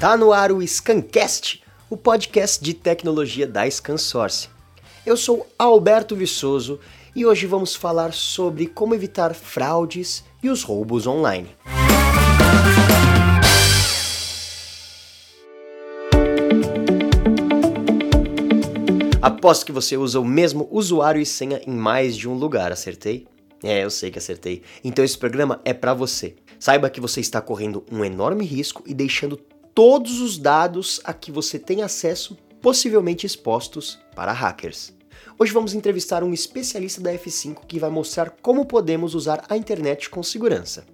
Tá no ar o Scancast, o podcast de tecnologia da Scansource. Eu sou Alberto Viçoso e hoje vamos falar sobre como evitar fraudes e os roubos online. Aposto que você usa o mesmo usuário e senha em mais de um lugar, acertei? É, eu sei que acertei. Então esse programa é para você. Saiba que você está correndo um enorme risco e deixando todos os dados a que você tem acesso possivelmente expostos para hackers. Hoje vamos entrevistar um especialista da F5 que vai mostrar como podemos usar a internet com segurança.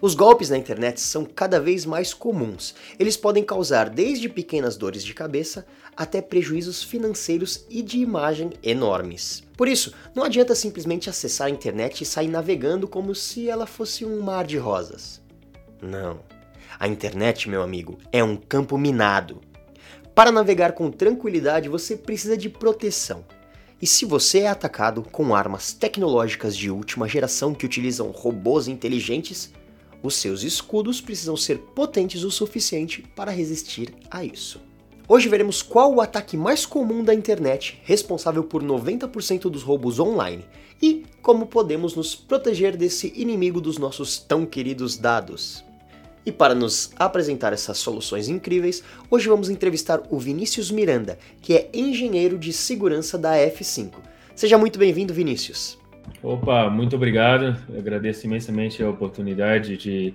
Os golpes na internet são cada vez mais comuns. Eles podem causar desde pequenas dores de cabeça até prejuízos financeiros e de imagem enormes. Por isso, não adianta simplesmente acessar a internet e sair navegando como se ela fosse um mar de rosas. Não. A internet, meu amigo, é um campo minado. Para navegar com tranquilidade, você precisa de proteção. E se você é atacado com armas tecnológicas de última geração que utilizam robôs inteligentes, os seus escudos precisam ser potentes o suficiente para resistir a isso. Hoje veremos qual o ataque mais comum da internet, responsável por 90% dos roubos online, e como podemos nos proteger desse inimigo dos nossos tão queridos dados. E para nos apresentar essas soluções incríveis, hoje vamos entrevistar o Vinícius Miranda, que é engenheiro de segurança da F5. Seja muito bem-vindo, Vinícius. Opa, muito obrigado. Eu agradeço imensamente a oportunidade de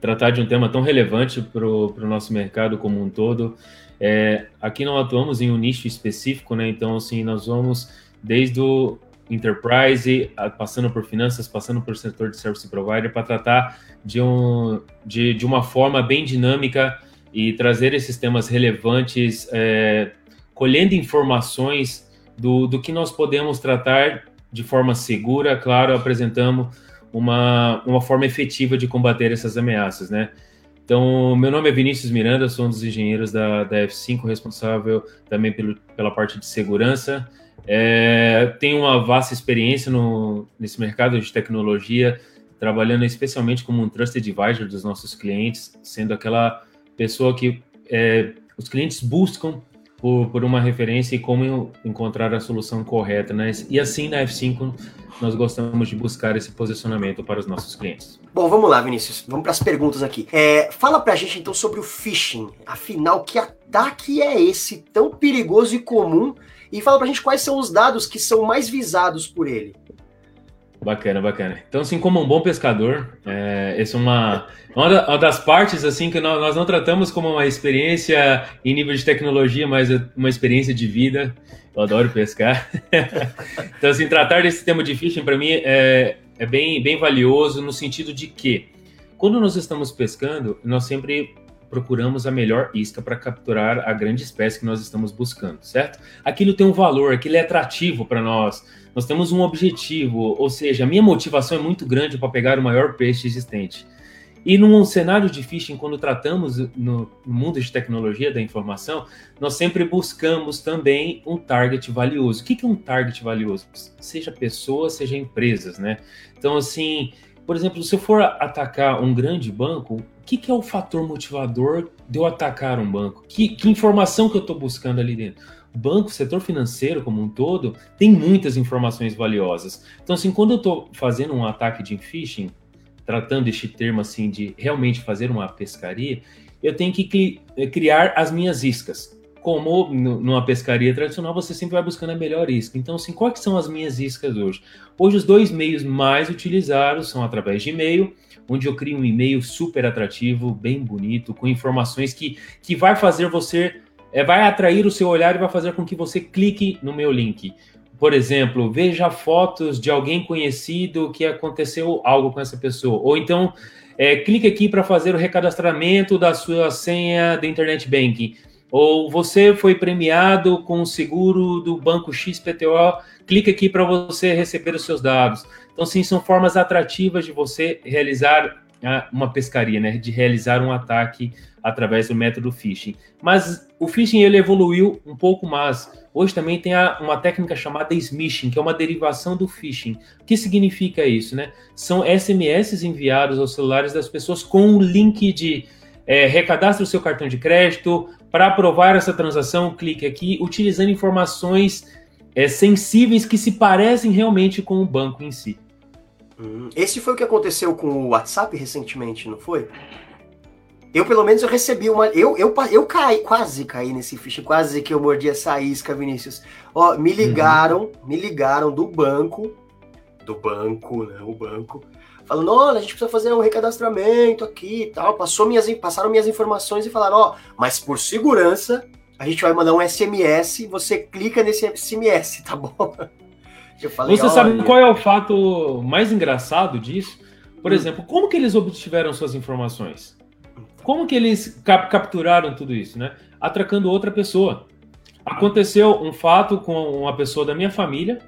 tratar de um tema tão relevante para o nosso mercado como um todo. É, aqui não atuamos em um nicho específico, né? Então, assim, nós vamos desde o enterprise, passando por finanças, passando por setor de service provider, para tratar de, um, de, de uma forma bem dinâmica e trazer esses temas relevantes, é, colhendo informações do, do que nós podemos tratar de forma segura, claro, apresentamos uma, uma forma efetiva de combater essas ameaças, né? Então, meu nome é Vinícius Miranda, sou um dos engenheiros da, da F5, responsável também pelo, pela parte de segurança. É, tenho uma vasta experiência no, nesse mercado de tecnologia, trabalhando especialmente como um trusted advisor dos nossos clientes, sendo aquela pessoa que é, os clientes buscam por, por uma referência e como encontrar a solução correta, né? E assim na F5 nós gostamos de buscar esse posicionamento para os nossos clientes. Bom, vamos lá, Vinícius. Vamos para as perguntas aqui. É, fala para a gente então sobre o phishing. Afinal, que ataque é esse tão perigoso e comum? E fala para a gente quais são os dados que são mais visados por ele. Bacana, bacana. Então, assim, como um bom pescador, é, essa é uma, uma das partes assim que nós não tratamos como uma experiência em nível de tecnologia, mas uma experiência de vida. Eu adoro pescar. então, assim, tratar desse tema de phishing para mim é, é bem, bem valioso no sentido de que quando nós estamos pescando, nós sempre procuramos a melhor isca para capturar a grande espécie que nós estamos buscando, certo? Aquilo tem um valor, aquilo é atrativo para nós. Nós temos um objetivo, ou seja, a minha motivação é muito grande para pegar o maior peixe existente. E num cenário de phishing, quando tratamos no mundo de tecnologia da informação, nós sempre buscamos também um target valioso. O que é um target valioso? Seja pessoas, seja empresas, né? Então, assim, por exemplo, se eu for atacar um grande banco, que, que é o fator motivador de eu atacar um banco? Que, que informação que eu estou buscando ali dentro? O banco, o setor financeiro como um todo, tem muitas informações valiosas. Então, assim, quando eu estou fazendo um ataque de phishing, tratando este termo assim de realmente fazer uma pescaria, eu tenho que criar as minhas iscas como numa pescaria tradicional, você sempre vai buscando a melhor isca. Então, assim, quais são as minhas iscas hoje? Hoje, os dois meios mais utilizados são através de e-mail, onde eu crio um e-mail super atrativo, bem bonito, com informações que, que vai fazer você, é, vai atrair o seu olhar e vai fazer com que você clique no meu link. Por exemplo, veja fotos de alguém conhecido que aconteceu algo com essa pessoa. Ou então, é, clique aqui para fazer o recadastramento da sua senha de internet banking ou você foi premiado com o seguro do banco XPTO, clica aqui para você receber os seus dados. Então, sim, são formas atrativas de você realizar ah, uma pescaria, né? De realizar um ataque através do método phishing. Mas o phishing ele evoluiu um pouco mais. Hoje também tem uma técnica chamada smishing, que é uma derivação do phishing. O que significa isso, né? São SMS enviados aos celulares das pessoas com um link de é, recadastre o seu cartão de crédito, para aprovar essa transação, clique aqui, utilizando informações é, sensíveis que se parecem realmente com o banco em si. Hum, esse foi o que aconteceu com o WhatsApp recentemente, não foi? Eu, pelo menos, eu recebi uma. Eu, eu, eu caí, quase caí nesse ficha, quase que eu mordi essa isca, Vinícius. Ó, me ligaram, uhum. me ligaram do banco, do banco, né? O banco, falando: olha, a gente precisa fazer um recadastramento aqui e tal. Passou minhas, passaram minhas informações e falaram: ó, mas por segurança, a gente vai mandar um SMS, você clica nesse SMS, tá bom? Falei, você sabe qual é o fato mais engraçado disso? Por hum. exemplo, como que eles obtiveram suas informações? Como que eles cap capturaram tudo isso, né? Atracando outra pessoa. Aconteceu um fato com uma pessoa da minha família,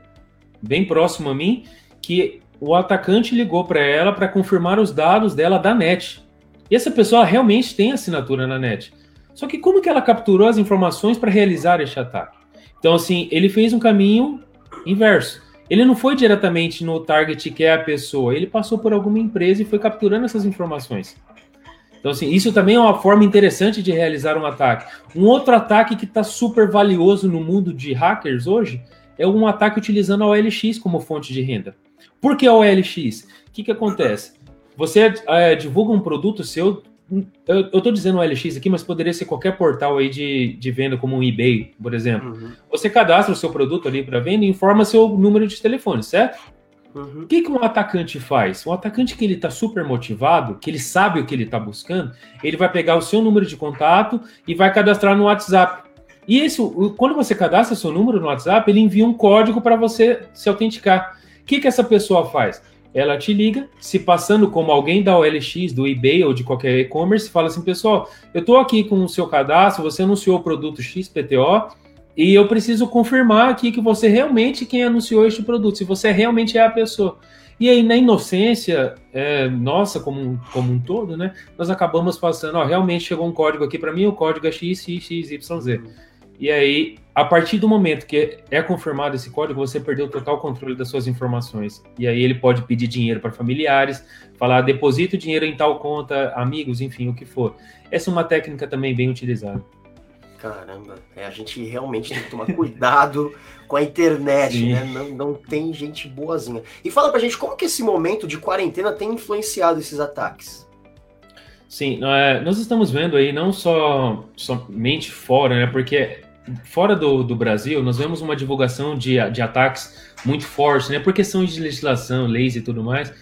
bem próximo a mim, que o atacante ligou para ela para confirmar os dados dela da net. E essa pessoa realmente tem assinatura na net. Só que como que ela capturou as informações para realizar este ataque? Então, assim, ele fez um caminho inverso. Ele não foi diretamente no target que é a pessoa, ele passou por alguma empresa e foi capturando essas informações. Então, assim, isso também é uma forma interessante de realizar um ataque. Um outro ataque que está super valioso no mundo de hackers hoje é um ataque utilizando a OLX como fonte de renda. Por que OLX? O que, que acontece? Você é, divulga um produto seu, eu, estou dizendo OLX aqui, mas poderia ser qualquer portal aí de, de venda, como um eBay, por exemplo. Uhum. Você cadastra o seu produto ali para venda e informa seu número de telefone, certo? Uhum. O que, que um atacante faz? Um atacante que ele está super motivado, que ele sabe o que ele está buscando, ele vai pegar o seu número de contato e vai cadastrar no WhatsApp. E isso, quando você cadastra seu número no WhatsApp, ele envia um código para você se autenticar. Que, que essa pessoa faz? Ela te liga, se passando como alguém da OLX, do eBay ou de qualquer e-commerce, fala assim, pessoal, eu estou aqui com o seu cadastro, você anunciou o produto XPTO, e eu preciso confirmar aqui que você realmente quem anunciou este produto, se você realmente é a pessoa. E aí, na inocência é, nossa, como um, como um todo, né, nós acabamos passando, ó, realmente chegou um código aqui para mim, o código é XXXYZ. E aí, a partir do momento que é confirmado esse código, você perdeu o total controle das suas informações. E aí ele pode pedir dinheiro para familiares, falar deposita o dinheiro em tal conta, amigos, enfim, o que for. Essa é uma técnica também bem utilizada. Caramba, é, a gente realmente tem que tomar cuidado com a internet, Sim. né? Não, não tem gente boazinha. E fala pra gente como que esse momento de quarentena tem influenciado esses ataques. Sim, nós estamos vendo aí não só somente fora, né? Porque fora do, do Brasil nós vemos uma divulgação de, de ataques muito forte, né? Por questões de legislação, leis e tudo mais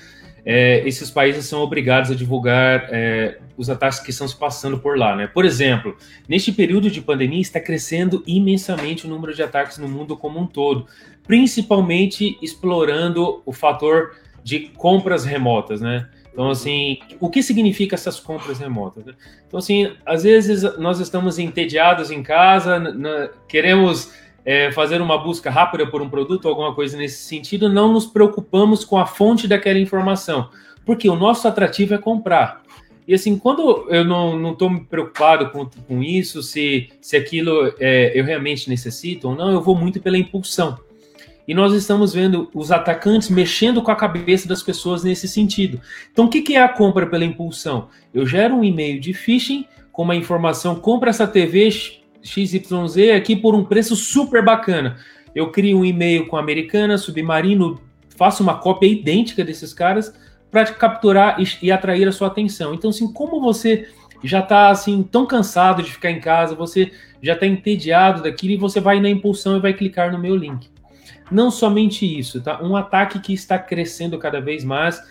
é, esses países são obrigados a divulgar é, os ataques que estão se passando por lá. Né? Por exemplo, neste período de pandemia está crescendo imensamente o número de ataques no mundo como um todo, principalmente explorando o fator de compras remotas, né? Então, assim, o que significa essas compras remotas? Né? Então, assim, às vezes nós estamos entediados em casa, queremos é, fazer uma busca rápida por um produto, alguma coisa nesse sentido, não nos preocupamos com a fonte daquela informação, porque o nosso atrativo é comprar. E assim, quando eu não estou me preocupado com, com isso, se, se aquilo é, eu realmente necessito ou não, eu vou muito pela impulsão. E nós estamos vendo os atacantes mexendo com a cabeça das pessoas nesse sentido. Então, o que, é a compra pela impulsão? Eu gero um e-mail de phishing com uma informação: compra essa TV XYZ aqui por um preço super bacana. Eu crio um e-mail com a Americana, Submarino, faço uma cópia idêntica desses caras para capturar e, e, atrair a sua atenção. Então, assim, como você já está assim tão cansado de ficar em casa, você já está entediado daquilo e você vai na impulsão e vai clicar no meu link. Não somente isso, tá? Um ataque que está crescendo cada vez mais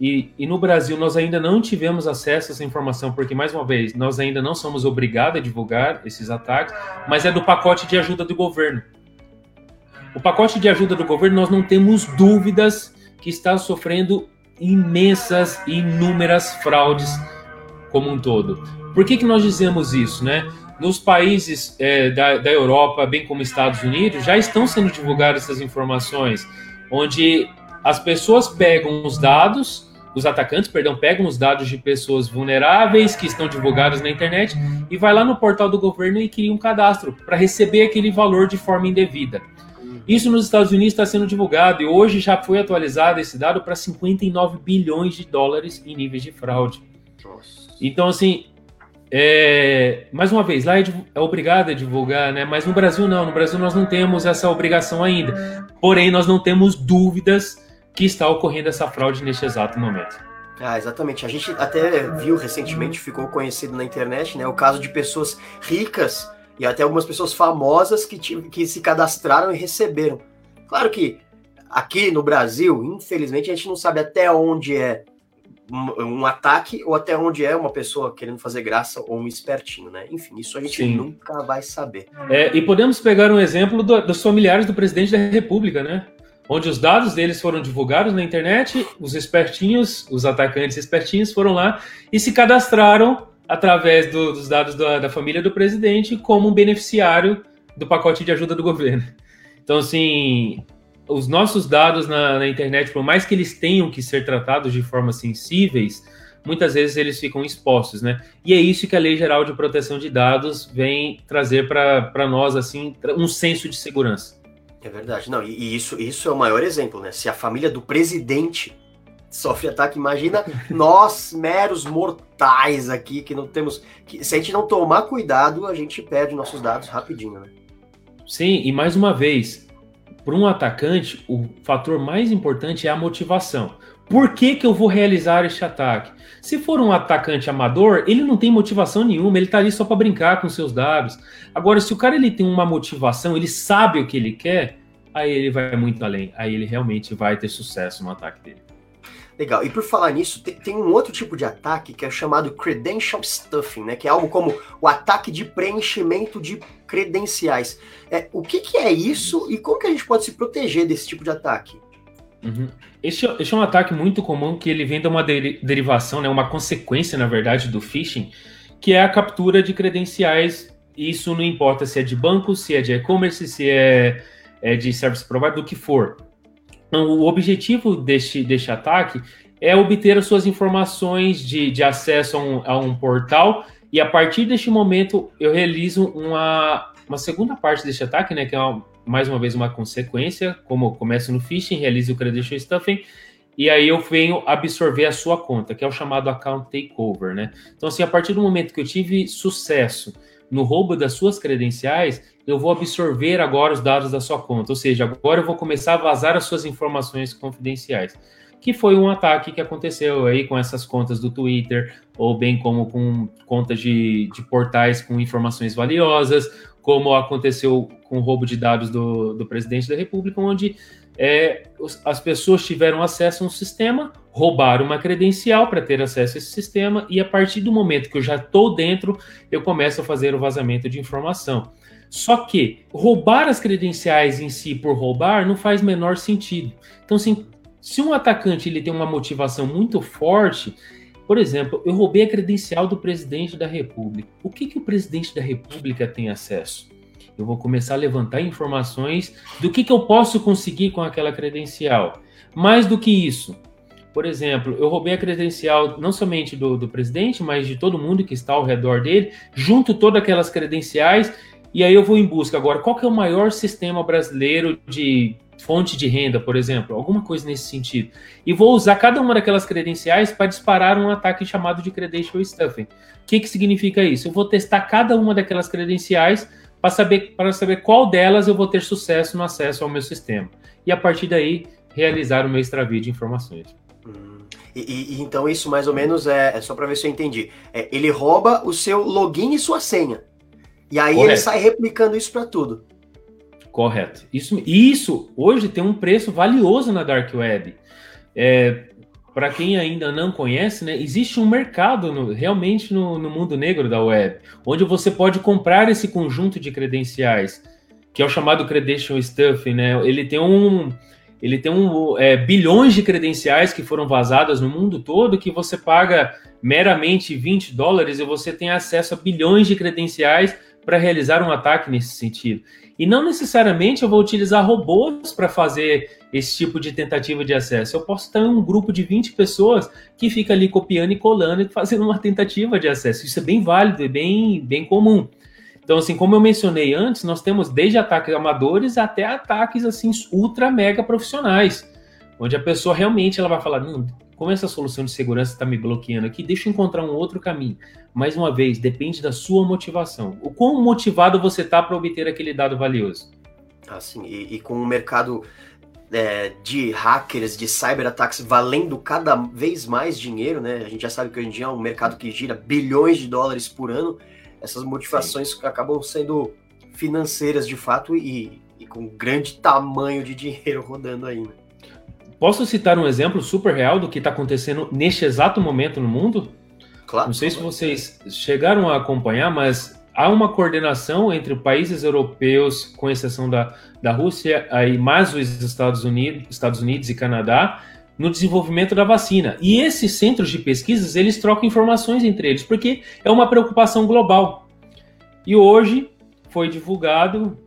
e, e, no Brasil nós ainda não tivemos acesso a essa informação, porque, mais uma vez, nós ainda não somos obrigados a divulgar esses ataques, mas é do pacote de ajuda do governo. O pacote de ajuda do governo, nós não temos dúvidas que está sofrendo imensas inúmeras fraudes como um todo. Por que, que nós dizemos isso, né? Nos países é, da, da Europa, bem como Estados Unidos, já estão sendo divulgadas essas informações, onde as pessoas pegam os dados os atacantes, perdão, pegam os dados de pessoas vulneráveis que estão divulgadas na internet e vai lá no portal do governo e cria um cadastro para receber aquele valor de forma indevida. Isso nos Estados Unidos está sendo divulgado e hoje já foi atualizado esse dado para 59 bilhões de dólares em níveis de fraude. Então, assim, é, mais uma vez, lá é, é obrigado a divulgar, né? Mas no Brasil não, no Brasil nós não temos essa obrigação ainda. Porém, nós não temos dúvidas que está ocorrendo essa fraude neste exato momento. Ah, exatamente. A gente até viu recentemente, ficou conhecido na internet, né, o caso de pessoas ricas e até algumas pessoas famosas que, que se cadastraram e receberam. Claro que aqui no Brasil, infelizmente, a gente não sabe até onde é um, um, ataque ou até onde é uma pessoa querendo fazer graça ou um espertinho, né? Enfim, isso a gente Sim. nunca vai saber. É, e podemos pegar um exemplo do, dos familiares do presidente da República, né? Onde os dados deles foram divulgados na internet, os espertinhos, os atacantes espertinhos foram lá e se cadastraram através do, dos dados da, da família do presidente como um beneficiário do pacote de ajuda do governo. Então, assim, os nossos dados na, na, internet, por mais que eles tenham que ser tratados de forma sensíveis, muitas vezes eles ficam expostos, né? E é isso que a Lei Geral de Proteção de Dados vem trazer para nós, assim, um senso de segurança. É verdade. Não, e isso, isso é o maior exemplo, né? Se a família do presidente sofre ataque, imagina nós, meros mortais aqui, que não temos. Que, se a gente não tomar cuidado, a gente perde nossos dados rapidinho, né? Sim, e mais uma vez, para um atacante, o fator mais importante é a motivação. Por que, que eu vou realizar este ataque? Se for um atacante amador, ele não tem motivação nenhuma, ele está ali só para brincar com seus dados. Agora, se o cara ele tem uma motivação, ele sabe o que ele quer, aí ele vai muito além. Aí ele realmente vai ter sucesso no ataque dele. Legal. E por falar nisso, tem, tem, um outro tipo de ataque que é chamado credential stuffing, né? Que é algo como o ataque de preenchimento de credenciais. É, o que, que é isso e como que a gente pode se proteger desse tipo de ataque? Uhum. Esse, esse, é um ataque muito comum que ele vem de uma derivação, né, uma consequência, na verdade, do phishing, que é a captura de credenciais. Isso não importa se é de banco, se é de e-commerce, se é, é de service provider, do que for então, o objetivo deste, deste ataque é obter as suas informações de, de acesso a um, a um portal e a partir deste momento eu realizo uma, uma segunda parte deste ataque, né, que é uma, mais uma vez uma consequência, como começa no phishing, realizo o credential stuffing e aí eu venho absorver a sua conta, que é o chamado account takeover, né? Então assim, a partir do momento que eu tive sucesso no roubo das suas credenciais, eu vou absorver agora os dados da sua conta, ou seja, agora eu vou começar a vazar as suas informações confidenciais. Que foi um ataque que aconteceu aí com essas contas do Twitter, ou bem como com contas de, de portais com informações valiosas, como aconteceu com o roubo de dados do, do presidente da República, onde é, as pessoas tiveram acesso a um sistema, roubaram uma credencial para ter acesso a esse sistema, e a partir do momento que eu já estou dentro, eu começo a fazer o vazamento de informação. Só que roubar as credenciais em si por roubar não faz menor sentido. Então, assim, se um atacante ele tem uma motivação muito forte, por exemplo, eu roubei a credencial do presidente da República. O que, que o presidente da República tem acesso? Eu vou começar a levantar informações do que, que eu posso conseguir com aquela credencial. Mais do que isso, por exemplo, eu roubei a credencial não somente do, do presidente, mas de todo mundo que está ao redor dele, junto todas aquelas credenciais e aí eu vou em busca agora, qual que é o maior sistema brasileiro de fonte de renda, por exemplo, alguma coisa nesse sentido. E vou usar cada uma daquelas credenciais para disparar um ataque chamado de credential stuffing. O que, que significa isso? Eu vou testar cada uma daquelas credenciais para saber, para saber qual delas eu vou ter sucesso no acesso ao meu sistema. E a partir daí, realizar o meu extravio de informações. Hum. E, e, então isso mais ou menos é, é só para ver se eu entendi. É, ele rouba o seu login e sua senha. E aí Correto. ele sai replicando isso para tudo. Correto. Isso, isso hoje tem um preço valioso na Dark Web. É, para quem ainda não conhece, né, existe um mercado no, realmente no, no, mundo negro da web, onde você pode comprar esse conjunto de credenciais, que é o chamado credential stuffing, né? Ele tem um, ele tem um, é, bilhões de credenciais que foram vazadas no mundo todo que você paga meramente 20 dólares e você tem acesso a bilhões de credenciais para realizar um ataque nesse sentido. E não necessariamente eu vou utilizar robôs para fazer esse tipo de tentativa de acesso. Eu posso ter um grupo de 20 pessoas que fica ali copiando e colando e fazendo uma tentativa de acesso. Isso é bem válido e bem, bem comum. Então, assim, como eu mencionei antes, nós temos desde ataques amadores até ataques assim ultra mega profissionais, onde a pessoa realmente ela vai falar, não, como essa solução de segurança está me bloqueando aqui, deixa eu encontrar um outro caminho. Mais uma vez, depende da sua motivação. O quão motivado você está para obter aquele dado valioso. Assim, e, e com o mercado é, de hackers, de cyberataques valendo cada vez mais dinheiro, né? A gente já sabe que hoje em dia é um mercado que gira bilhões de dólares por ano. Essas motivações Sim. acabam sendo financeiras de fato e, e, com grande tamanho de dinheiro rodando ainda. Posso citar um exemplo super real do que está acontecendo neste exato momento no mundo? Claro. Não sei se vocês chegaram a acompanhar, mas há uma coordenação entre países europeus, com exceção da, da Rússia, aí mais os Estados Unidos, Estados Unidos e Canadá, no desenvolvimento da vacina. E esses centros de pesquisas, eles trocam informações entre eles, porque é uma preocupação global. E hoje foi divulgado,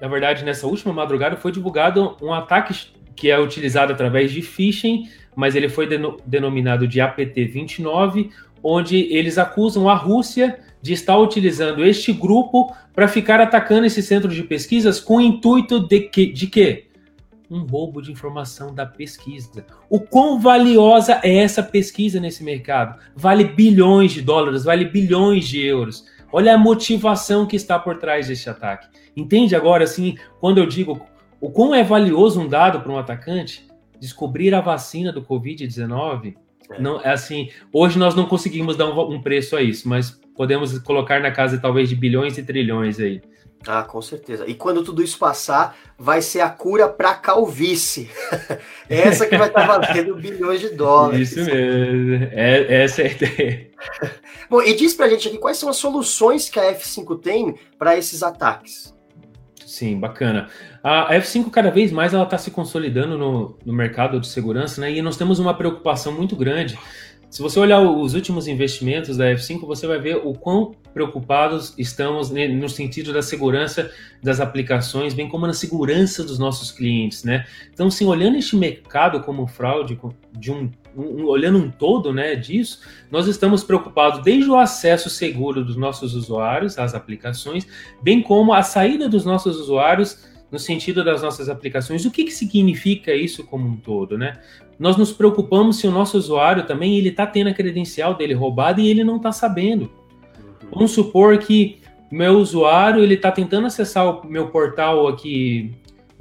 na verdade, nessa última madrugada, foi divulgado um ataque que é utilizado através de phishing, mas ele foi denominado de APT-29, onde eles acusam a Rússia de estar utilizando este grupo para ficar atacando esse centro de pesquisas com o intuito de que, de quê? Um roubo de informação da pesquisa. O quão valiosa é essa pesquisa nesse mercado? Vale bilhões de dólares, vale bilhões de euros. Olha a motivação que está por trás deste ataque. Entende agora, assim, quando eu digo o quão é valioso um dado para um atacante? Descobrir a vacina do Covid-19 é. Não, é assim, hoje nós não conseguimos dar um, um, preço a isso, mas podemos colocar na casa talvez de bilhões e trilhões aí. Ah, com certeza. E quando tudo isso passar, vai ser a cura para calvície. essa que vai estar valendo bilhões de dólares. Isso mesmo. É, essa é a ideia. Bom, e diz pra gente aqui quais são as soluções que a F5 tem para esses ataques. Sim, bacana. A F5 cada vez mais ela está se consolidando no, no mercado de segurança, né? E nós temos uma preocupação muito grande. Se você olhar os últimos investimentos da F5, você vai ver o quão preocupados estamos no sentido da segurança das aplicações, bem como na segurança dos nossos clientes, né? Então, sim, olhando este mercado como fraude, de um, um, olhando um todo, né, disso, nós estamos preocupados desde o acesso seguro dos nossos usuários às aplicações, bem como a saída dos nossos usuários no sentido das nossas aplicações. O que, que significa isso como um todo, né? Nós nos preocupamos se o nosso usuário também ele está tendo a credencial dele roubada e ele não está sabendo. Vamos supor que meu usuário ele está tentando acessar o meu portal aqui,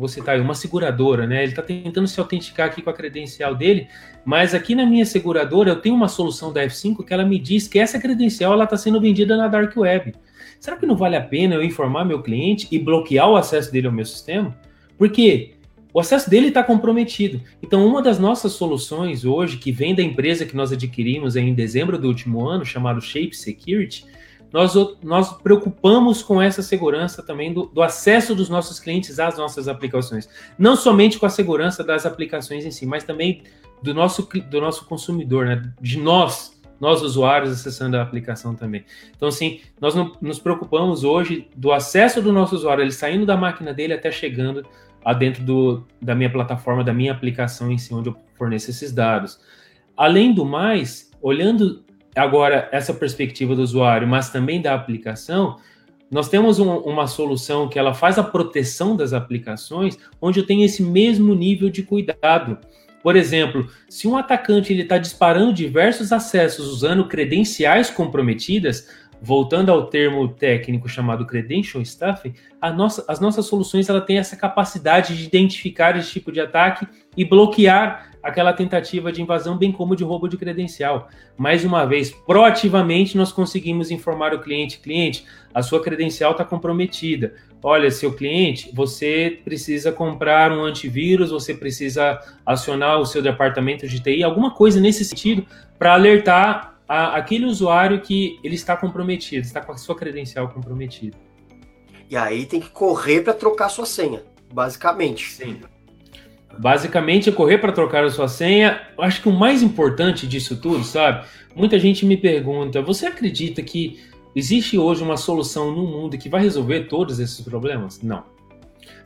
vou citar aí, uma seguradora, né? Ele está tentando se autenticar aqui com a credencial dele, mas aqui na minha seguradora eu tenho uma solução da F5 que ela me diz que essa credencial ela está sendo vendida na dark web. Será que não vale a pena eu informar meu cliente e bloquear o acesso dele ao meu sistema? Porque o acesso dele está comprometido. Então, uma das nossas soluções hoje, que vem da empresa que nós adquirimos em dezembro do último ano, chamado Shape Security, nós, nós preocupamos com essa segurança também do, do, acesso dos nossos clientes às nossas aplicações. Não somente com a segurança das aplicações em si, mas também do nosso, do nosso consumidor, né? de nós, nós usuários acessando a aplicação também. Então, assim, nós não, nos preocupamos hoje do acesso do nosso usuário, ele saindo da máquina dele até chegando a dentro do, da minha plataforma, da minha aplicação em si, onde eu forneço esses dados. Além do mais, olhando agora essa perspectiva do usuário, mas também da aplicação, nós temos um, uma solução que ela faz a proteção das aplicações, onde eu tenho esse mesmo nível de cuidado. Por exemplo, se um atacante está disparando diversos acessos usando credenciais comprometidas, voltando ao termo técnico chamado credential stuffing, nossa, as nossas soluções ela tem essa capacidade de identificar esse tipo de ataque e bloquear aquela tentativa de invasão, bem como de roubo de credencial. Mais uma vez, proativamente nós conseguimos informar o cliente: cliente, a sua credencial está comprometida. Olha, seu cliente, você precisa comprar um antivírus, você precisa acionar o seu departamento de TI, alguma coisa nesse sentido, para alertar a, aquele usuário que ele está comprometido, está com a sua credencial comprometida. E aí tem que correr para trocar sua senha, basicamente. Sim. Basicamente é correr para trocar a sua senha. Acho que o mais importante disso tudo, sabe? Muita gente me pergunta: você acredita que existe hoje uma solução no mundo que vai resolver todos esses problemas? Não.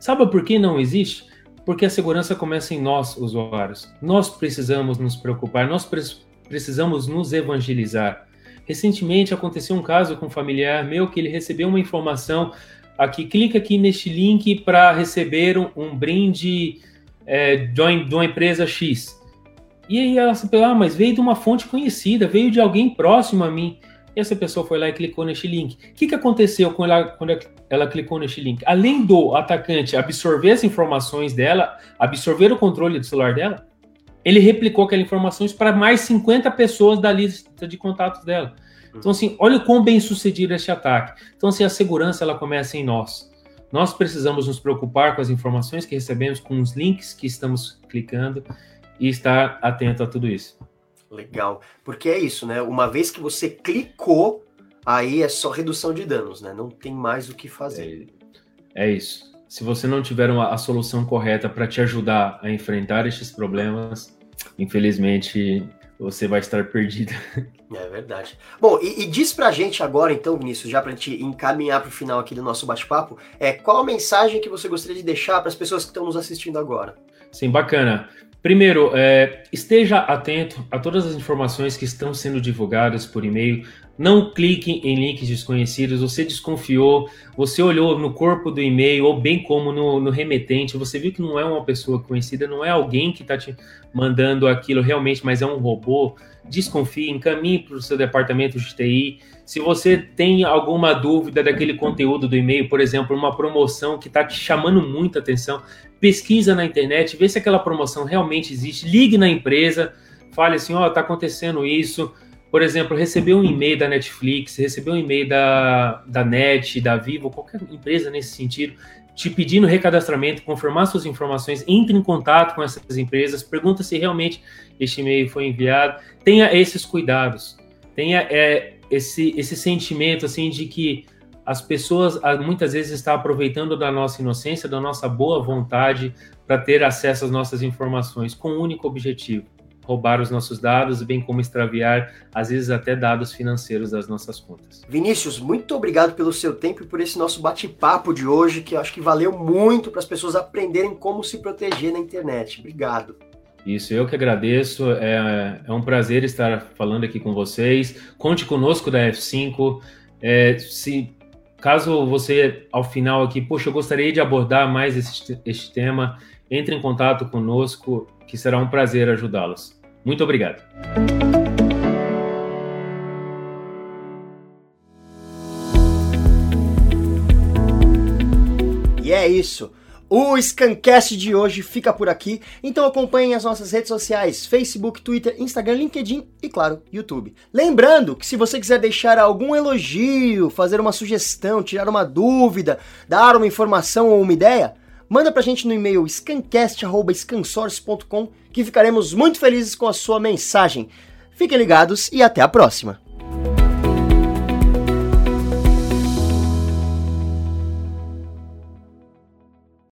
Sabe por que não existe? Porque a segurança começa em nós, usuários. Nós precisamos nos preocupar, nós pre precisamos nos evangelizar. Recentemente aconteceu um caso com um familiar meu que ele recebeu uma informação aqui, clica aqui neste link para receber um, um brinde é, de, uma, de uma empresa X. E aí ela se ah, mas veio de uma fonte conhecida, veio de alguém próximo a mim. E essa pessoa foi lá e clicou neste link. O que, que aconteceu quando ela, quando ela clicou neste link? Além do atacante absorver as informações dela, absorver o controle do celular dela, ele replicou aquelas informações para mais 50 pessoas da lista de contatos dela. Então, assim, olha o quão bem sucedido este ataque. Então, assim, a segurança ela começa em nós. Nós precisamos nos preocupar com as informações que recebemos, com os links que estamos clicando e estar atento a tudo isso. Legal. Porque é isso, né? Uma vez que você clicou, aí é só redução de danos, né? Não tem mais o que fazer. É, é isso. Se você não tiver uma, a solução correta para te ajudar a enfrentar estes problemas, infelizmente você vai estar perdido. É verdade. Bom, e, e, diz pra gente agora, então, Vinícius, já pra gente encaminhar pro final aqui do nosso bate-papo, é, qual a mensagem que você gostaria de deixar para as pessoas que estão nos assistindo agora? Sim, bacana. Primeiro, é, esteja atento a todas as informações que estão sendo divulgadas por e-mail. Não clique em links desconhecidos. Você desconfiou, você olhou no corpo do e-mail ou bem como no, no, remetente, você viu que não é uma pessoa conhecida, não é alguém que está te mandando aquilo realmente, mas é um robô. Desconfie, encaminhe para o seu departamento de TI. Se você tem alguma dúvida daquele conteúdo do e-mail, por exemplo, uma promoção que está te chamando muita atenção, pesquisa na internet, vê se aquela promoção realmente existe, ligue na empresa, fale assim, ó, oh, tá acontecendo isso. Por exemplo, recebeu um e-mail da Netflix, recebeu um e-mail da, da NET, da Vivo, qualquer empresa nesse sentido, te pedindo recadastramento, confirmar suas informações, entre em contato com essas empresas, pergunta se realmente este e-mail foi enviado. Tenha esses cuidados, tenha é, esse, esse sentimento assim de que as pessoas muitas vezes estão aproveitando da nossa inocência, da nossa boa vontade para ter acesso às nossas informações com um único objetivo: roubar os nossos dados, bem como extraviar, às vezes até dados financeiros das nossas contas. Vinícius, muito obrigado pelo seu tempo e por esse nosso bate-papo de hoje, que eu acho que valeu muito para as pessoas aprenderem como se proteger na internet. Obrigado. Isso, eu que agradeço. É, é um prazer estar falando aqui com vocês. Conte conosco da F5. É, se Caso você, ao final aqui, poxa, eu gostaria de abordar mais esse, este tema, entre em contato conosco, que será um prazer ajudá-los. Muito obrigado. E é isso. O Scancast de hoje fica por aqui, então acompanhem as nossas redes sociais, Facebook, Twitter, Instagram, LinkedIn e, claro, YouTube. Lembrando que se você quiser deixar algum elogio, fazer uma sugestão, tirar uma dúvida, dar uma informação ou uma ideia, manda pra gente no e-mail scancast.scansource.com que ficaremos muito felizes com a sua mensagem. Fiquem ligados e até a próxima!